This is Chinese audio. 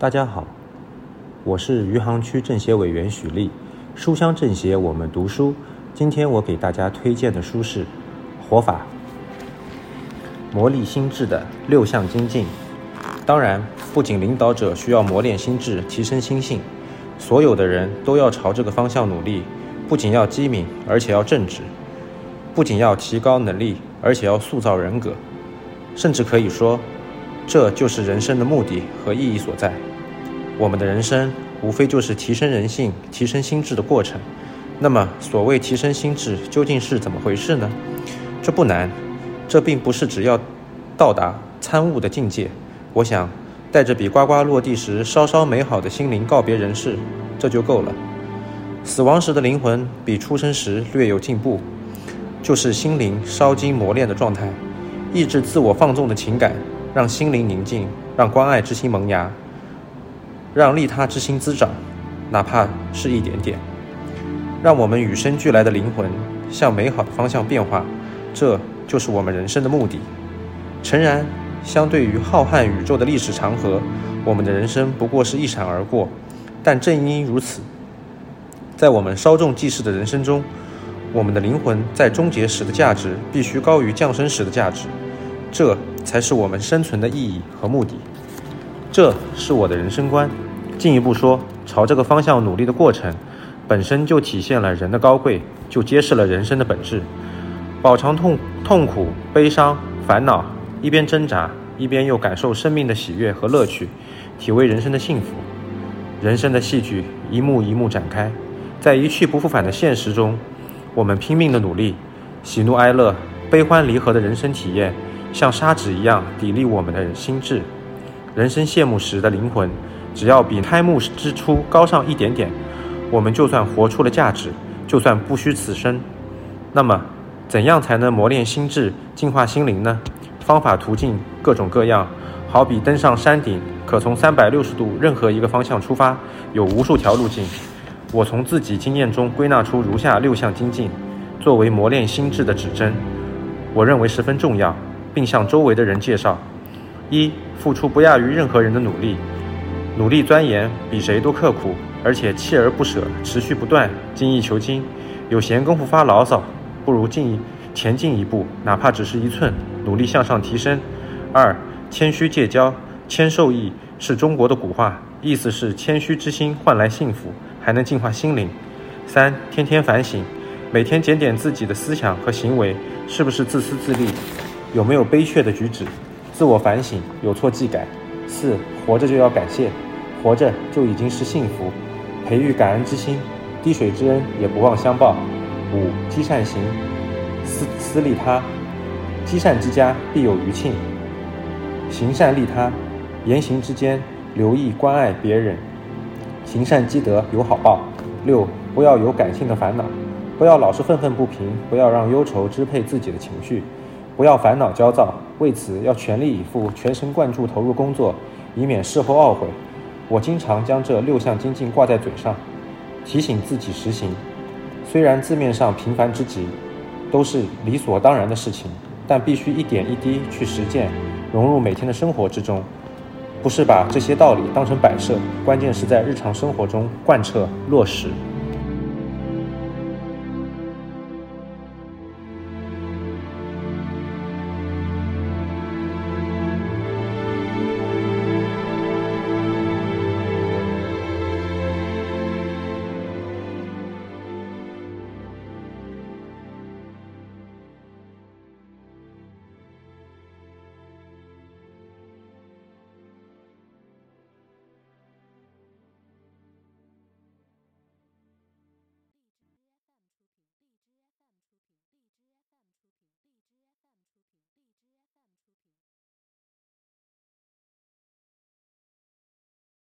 大家好，我是余杭区政协委员许立，书香政协我们读书。今天我给大家推荐的书是《活法》，磨砺心智的六项精进。当然，不仅领导者需要磨练心智、提升心性，所有的人都要朝这个方向努力。不仅要机敏，而且要正直；不仅要提高能力，而且要塑造人格。甚至可以说，这就是人生的目的和意义所在。我们的人生无非就是提升人性、提升心智的过程。那么，所谓提升心智究竟是怎么回事呢？这不难，这并不是只要到达参悟的境界。我想，带着比呱呱落地时稍稍美好的心灵告别人世，这就够了。死亡时的灵魂比出生时略有进步，就是心灵烧经磨练的状态，抑制自我放纵的情感，让心灵宁静，让关爱之心萌芽，让利他之心滋长，哪怕是一点点。让我们与生俱来的灵魂向美好的方向变化，这就是我们人生的目的。诚然，相对于浩瀚宇宙的历史长河，我们的人生不过是一闪而过。但正因如此，在我们稍纵即逝的人生中，我们的灵魂在终结时的价值必须高于降生时的价值，这才是我们生存的意义和目的。这是我的人生观。进一步说，朝这个方向努力的过程。本身就体现了人的高贵，就揭示了人生的本质。饱尝痛痛苦、悲伤、烦恼，一边挣扎，一边又感受生命的喜悦和乐趣，体味人生的幸福。人生的戏剧一幕一幕展开，在一去不复返的现实中，我们拼命的努力，喜怒哀乐、悲欢离合的人生体验，像砂纸一样砥砺我们的心智。人生谢幕时的灵魂，只要比开幕之初高上一点点。我们就算活出了价值，就算不虚此生，那么，怎样才能磨练心智、净化心灵呢？方法途径各种各样，好比登上山顶，可从三百六十度任何一个方向出发，有无数条路径。我从自己经验中归纳出如下六项精进，作为磨练心智的指针，我认为十分重要，并向周围的人介绍：一、付出不亚于任何人的努力，努力钻研比谁都刻苦。而且锲而不舍，持续不断，精益求精。有闲工夫发牢骚，不如进前进一步，哪怕只是一寸，努力向上提升。二，谦虚戒骄，谦受益是中国的古话，意思是谦虚之心换来幸福，还能净化心灵。三，天天反省，每天检点自己的思想和行为，是不是自私自利，有没有卑怯的举止，自我反省，有错即改。四，活着就要感谢，活着就已经是幸福。培育感恩之心，滴水之恩也不忘相报。五积善行，思思利他，积善之家必有余庆。行善利他，言行之间留意关爱别人，行善积德有好报。六不要有感性的烦恼，不要老是愤愤不平，不要让忧愁支配自己的情绪，不要烦恼焦躁，为此要全力以赴，全神贯注投入工作，以免事后懊悔。我经常将这六项精进挂在嘴上，提醒自己实行。虽然字面上平凡之极，都是理所当然的事情，但必须一点一滴去实践，融入每天的生活之中。不是把这些道理当成摆设，关键是在日常生活中贯彻落实。